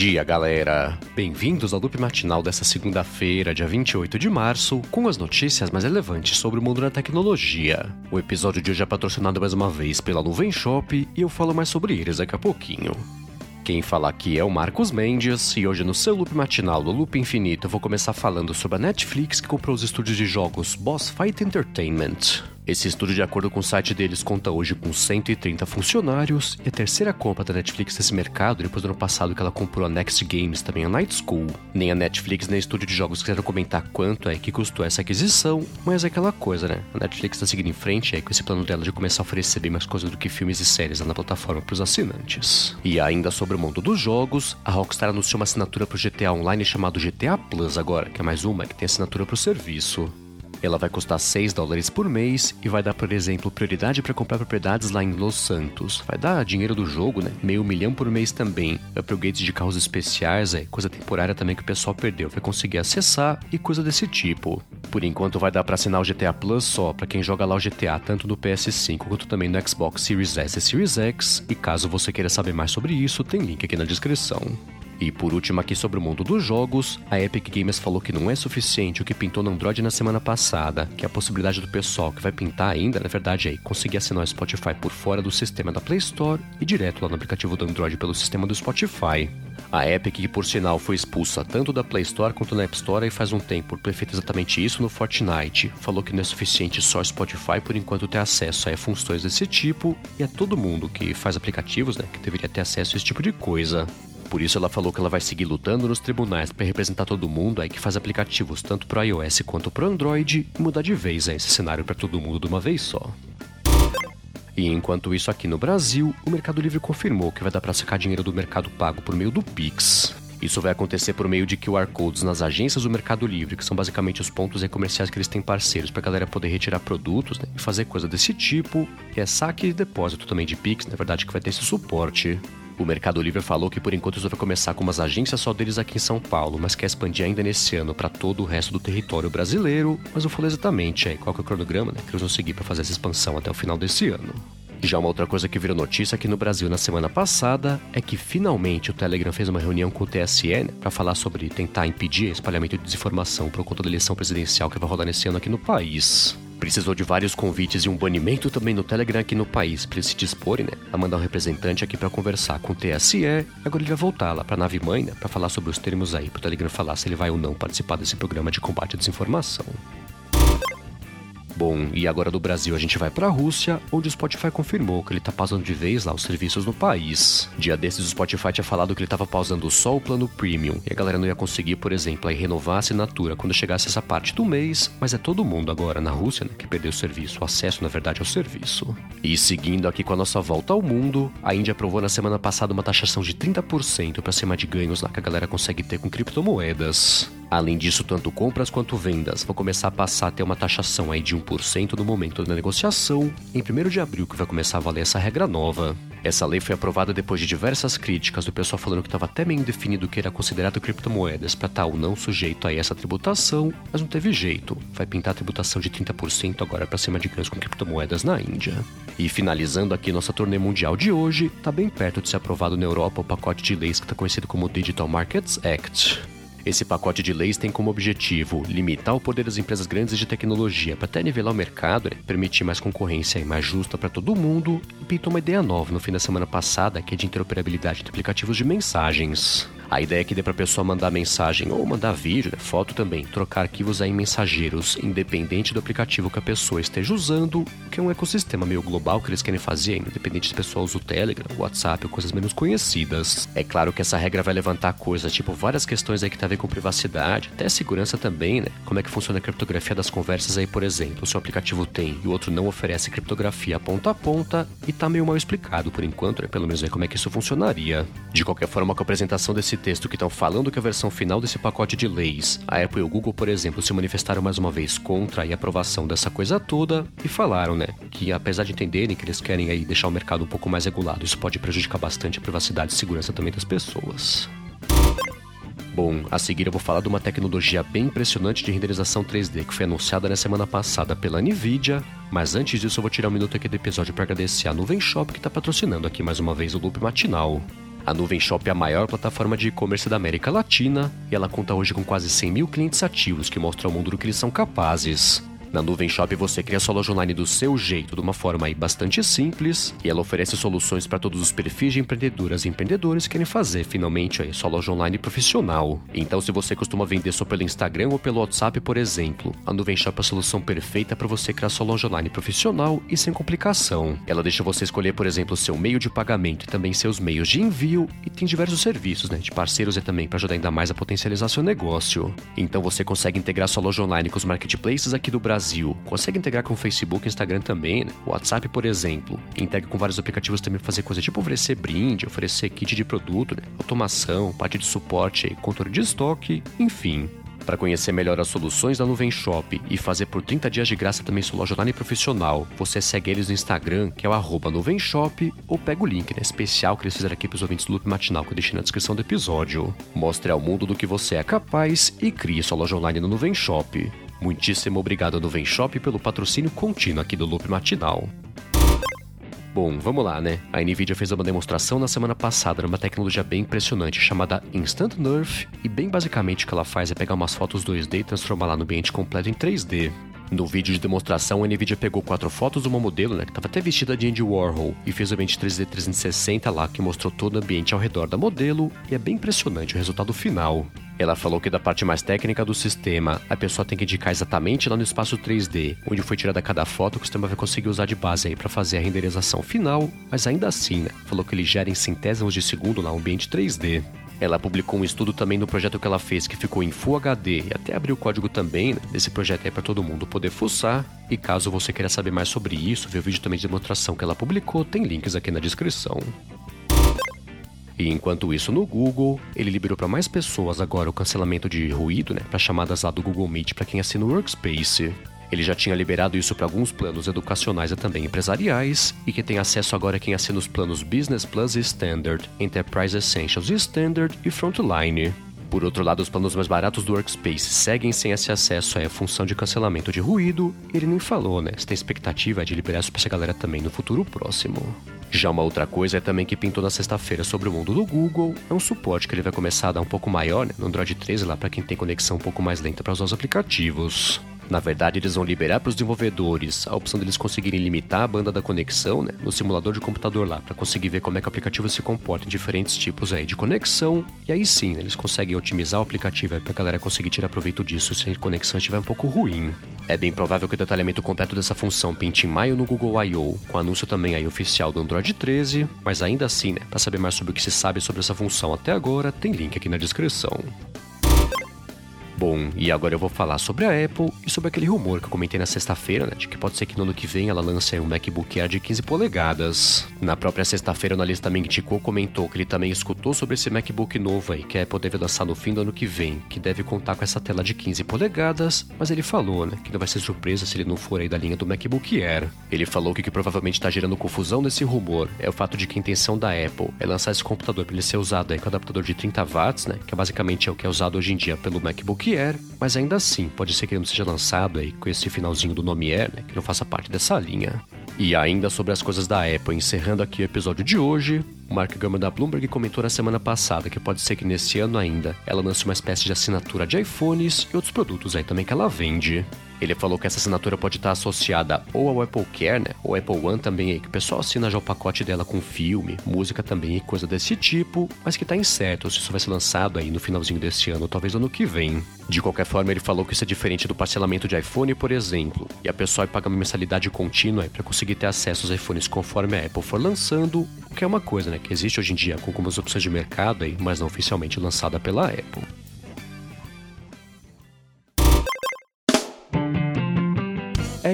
dia, galera! Bem-vindos ao loop matinal dessa segunda-feira, dia 28 de março, com as notícias mais relevantes sobre o mundo da tecnologia. O episódio de hoje é patrocinado mais uma vez pela Nuvem Shop e eu falo mais sobre eles daqui a pouquinho. Quem fala aqui é o Marcos Mendes e hoje no seu loop matinal do Loop Infinito eu vou começar falando sobre a Netflix que comprou os estúdios de jogos Boss Fight Entertainment. Esse estúdio, de acordo com o site deles, conta hoje com 130 funcionários e a terceira compra da Netflix nesse mercado depois do ano passado que ela comprou a Next Games, também a Night School. Nem a Netflix nem o estúdio de jogos quiseram comentar quanto é que custou essa aquisição, mas é aquela coisa, né? A Netflix tá seguindo em frente aí com esse plano dela de começar a oferecer bem mais coisas do que filmes e séries lá na plataforma para os assinantes. E ainda sobre o mundo dos jogos, a Rockstar anunciou uma assinatura para o GTA Online chamado GTA Plus agora, que é mais uma que tem assinatura para o serviço. Ela vai custar 6 dólares por mês e vai dar, por exemplo, prioridade para comprar propriedades lá em Los Santos. Vai dar dinheiro do jogo, né? Meio milhão por mês também. Upgrades de carros especiais, é coisa temporária também que o pessoal perdeu. Vai conseguir acessar e coisa desse tipo. Por enquanto vai dar para assinar o GTA Plus só para quem joga lá o GTA tanto no PS5 quanto também no Xbox Series S e Series X. E caso você queira saber mais sobre isso, tem link aqui na descrição. E por último, aqui sobre o mundo dos jogos, a Epic Games falou que não é suficiente o que pintou no Android na semana passada, que a possibilidade do pessoal que vai pintar ainda, na verdade, é conseguir assinar o Spotify por fora do sistema da Play Store e direto lá no aplicativo do Android pelo sistema do Spotify. A Epic, que por sinal foi expulsa tanto da Play Store quanto da App Store e faz um tempo por ter feito exatamente isso no Fortnite, falou que não é suficiente só Spotify por enquanto ter acesso a funções desse tipo, e é todo mundo que faz aplicativos, né, que deveria ter acesso a esse tipo de coisa. Por isso ela falou que ela vai seguir lutando nos tribunais para representar todo mundo aí que faz aplicativos tanto para iOS quanto para Android e mudar de vez aí, esse cenário para todo mundo de uma vez só. E enquanto isso aqui no Brasil, o Mercado Livre confirmou que vai dar para sacar dinheiro do Mercado Pago por meio do Pix. Isso vai acontecer por meio de QR Codes nas agências do Mercado Livre, que são basicamente os pontos comerciais que eles têm parceiros para a galera poder retirar produtos né, e fazer coisa desse tipo. E é saque e depósito também de Pix, na verdade, que vai ter esse suporte. O Mercado Livre falou que por enquanto vai começar com umas agências só deles aqui em São Paulo, mas quer expandir ainda nesse ano para todo o resto do território brasileiro. Mas não falou exatamente aí qual que é o cronograma né, que eles vão seguir para fazer essa expansão até o final desse ano. Já uma outra coisa que virou notícia aqui no Brasil na semana passada é que finalmente o Telegram fez uma reunião com o TSE né, para falar sobre tentar impedir espalhamento de desinformação por conta da eleição presidencial que vai rolar nesse ano aqui no país precisou de vários convites e um banimento também no Telegram aqui no país para se disporem, né, a mandar um representante aqui para conversar com o TSE. Agora ele vai voltar lá para nave mãe, né, para falar sobre os termos aí, para o Telegram falar se ele vai ou não participar desse programa de combate à desinformação. Bom, e agora do Brasil a gente vai para a Rússia, onde o Spotify confirmou que ele tá pausando de vez lá os serviços no país. Dia desses o Spotify tinha falado que ele tava pausando só o plano premium e a galera não ia conseguir, por exemplo, aí renovar a assinatura quando chegasse essa parte do mês, mas é todo mundo agora na Rússia né, que perdeu o serviço, o acesso na verdade ao serviço. E seguindo aqui com a nossa volta ao mundo, a Índia aprovou na semana passada uma taxação de 30% para cima de ganhos lá que a galera consegue ter com criptomoedas. Além disso, tanto compras quanto vendas vão começar a passar a ter uma taxação aí de 1% no momento da negociação, em 1 de abril que vai começar a valer essa regra nova. Essa lei foi aprovada depois de diversas críticas do pessoal falando que estava até meio indefinido o que era considerado criptomoedas para estar ou não sujeito a essa tributação, mas não teve jeito. Vai pintar a tributação de 30% agora para cima de ganhos com criptomoedas na Índia. E finalizando aqui nossa turnê mundial de hoje, está bem perto de ser aprovado na Europa o pacote de leis que está conhecido como Digital Markets Act. Esse pacote de leis tem como objetivo limitar o poder das empresas grandes de tecnologia para até nivelar o mercado, né? permitir mais concorrência e mais justa para todo mundo, e pintou uma ideia nova no fim da semana passada, que é de interoperabilidade de aplicativos de mensagens. A ideia é que dê para a pessoa mandar mensagem ou mandar vídeo, né, foto também, trocar arquivos aí em mensageiros, independente do aplicativo que a pessoa esteja usando, que é um ecossistema meio global que eles querem fazer, independente se a pessoa usa o Telegram, o WhatsApp ou coisas menos conhecidas. É claro que essa regra vai levantar coisas, tipo várias questões aí que tem a ver com privacidade, até segurança também, né? Como é que funciona a criptografia das conversas aí, por exemplo, se o aplicativo tem e o outro não oferece criptografia ponta a ponta, e tá meio mal explicado por enquanto, né? Pelo menos ver como é que isso funcionaria. De qualquer forma, com a apresentação desse texto que estão falando que a versão final desse pacote de leis, a Apple e o Google, por exemplo, se manifestaram mais uma vez contra a aprovação dessa coisa toda e falaram, né, que apesar de entenderem que eles querem aí deixar o mercado um pouco mais regulado, isso pode prejudicar bastante a privacidade e segurança também das pessoas. Bom, a seguir eu vou falar de uma tecnologia bem impressionante de renderização 3D que foi anunciada na semana passada pela Nvidia, mas antes disso eu vou tirar um minuto aqui do episódio para agradecer a Nuvem Shop que está patrocinando aqui mais uma vez o Loop Matinal. A Nuvem Shop é a maior plataforma de e-commerce da América Latina e ela conta hoje com quase 100 mil clientes ativos que mostram ao mundo do que eles são capazes. Na Nuvem Shop você cria sua loja online do seu jeito, de uma forma aí bastante simples, e ela oferece soluções para todos os perfis de empreendedoras e empreendedores que querem fazer finalmente aí sua loja online profissional. Então, se você costuma vender só pelo Instagram ou pelo WhatsApp, por exemplo, a Nuvem Shop é a solução perfeita para você criar sua loja online profissional e sem complicação. Ela deixa você escolher, por exemplo, seu meio de pagamento e também seus meios de envio, e tem diversos serviços, né, de parceiros e também para ajudar ainda mais a potencializar seu negócio. Então, você consegue integrar sua loja online com os marketplaces aqui do Brasil Brasil. Consegue integrar com o Facebook Instagram também, né? O WhatsApp, por exemplo. Integra com vários aplicativos também para fazer coisa tipo oferecer brinde, oferecer kit de produto, né? automação, parte de suporte, controle de estoque, enfim. Para conhecer melhor as soluções da Nuvem Shop e fazer por 30 dias de graça também sua loja online profissional, você segue eles no Instagram, que é o arroba Nuvem Shop, ou pega o link né, especial que eles fizeram aqui para os ouvintes do Loop Matinal que eu deixei na descrição do episódio. Mostre ao mundo do que você é capaz e crie sua loja online no Nuvem Shop. Muitíssimo obrigado no Vem Shop pelo patrocínio contínuo aqui do Loop Matinal. Bom, vamos lá, né? A Nvidia fez uma demonstração na semana passada numa tecnologia bem impressionante chamada Instant Nerf, e bem basicamente o que ela faz é pegar umas fotos 2D e transformar lá no ambiente completo em 3D. No vídeo de demonstração, a Nvidia pegou quatro fotos de uma modelo, né, que estava até vestida de Andy Warhol, e fez o ambiente 3D 360 lá, que mostrou todo o ambiente ao redor da modelo, e é bem impressionante o resultado final. Ela falou que da parte mais técnica do sistema, a pessoa tem que indicar exatamente lá no espaço 3D, onde foi tirada cada foto que o sistema vai conseguir usar de base aí para fazer a renderização final, mas ainda assim, né, falou que ele gera em centésimos de segundo lá o ambiente 3D. Ela publicou um estudo também no projeto que ela fez, que ficou em Full HD, e até abriu o código também né, desse projeto aí para todo mundo poder fuçar. E caso você queira saber mais sobre isso, ver o vídeo também de demonstração que ela publicou, tem links aqui na descrição. E enquanto isso, no Google, ele liberou para mais pessoas agora o cancelamento de ruído, né, para chamadas lá do Google Meet para quem assina o Workspace. Ele já tinha liberado isso para alguns planos educacionais e também empresariais, e que tem acesso agora quem assina os planos Business Plus e Standard, Enterprise Essentials e Standard e Frontline. Por outro lado, os planos mais baratos do Workspace seguem sem esse acesso à função de cancelamento de ruído. Ele nem falou, né? Se tem expectativa de liberar isso pra essa galera também no futuro próximo. Já uma outra coisa é também que pintou na sexta-feira sobre o mundo do Google, é um suporte que ele vai começar a dar um pouco maior né, no Android 13 lá para quem tem conexão um pouco mais lenta para usar os aplicativos. Na verdade, eles vão liberar para os desenvolvedores a opção deles conseguirem limitar a banda da conexão né, no simulador de computador lá, para conseguir ver como é que o aplicativo se comporta em diferentes tipos aí de conexão. E aí sim, né, eles conseguem otimizar o aplicativo para a galera conseguir tirar proveito disso se a conexão estiver um pouco ruim. É bem provável que o detalhamento completo dessa função pinte em maio no Google I.O., com anúncio também aí oficial do Android 13, mas ainda assim, né, para saber mais sobre o que se sabe sobre essa função até agora, tem link aqui na descrição. Bom, e agora eu vou falar sobre a Apple e sobre aquele rumor que eu comentei na sexta-feira, né, de que pode ser que no ano que vem ela lance um MacBook Air de 15 polegadas. Na própria sexta-feira, o analista também criticou comentou que ele também escutou sobre esse MacBook novo aí, que a Apple deve lançar no fim do ano que vem, que deve contar com essa tela de 15 polegadas, mas ele falou, né, que não vai ser surpresa se ele não for aí da linha do MacBook Air. Ele falou que o que provavelmente está gerando confusão nesse rumor é o fato de que a intenção da Apple é lançar esse computador para ele ser usado aí com adaptador de 30 watts, né, que é basicamente é o que é usado hoje em dia pelo MacBook Air, mas ainda assim, pode ser que ele não seja lançado aí com esse finalzinho do nome Air, né, que não faça parte dessa linha. E ainda sobre as coisas da Apple, encerrando aqui o episódio de hoje, o Mark Gurman da Bloomberg comentou na semana passada que pode ser que nesse ano ainda ela lance uma espécie de assinatura de iPhones e outros produtos aí também que ela vende. Ele falou que essa assinatura pode estar associada ou ao Apple Care, né? Ou Apple One também, aí, que o pessoal assina já o pacote dela com filme, música também e coisa desse tipo, mas que tá incerto se isso vai ser lançado aí no finalzinho desse ano, talvez ano que vem. De qualquer forma, ele falou que isso é diferente do parcelamento de iPhone, por exemplo, e a pessoa paga uma mensalidade contínua para conseguir ter acesso aos iPhones conforme a Apple for lançando, o que é uma coisa, né? Que existe hoje em dia com algumas opções de mercado aí, mas não oficialmente lançada pela Apple.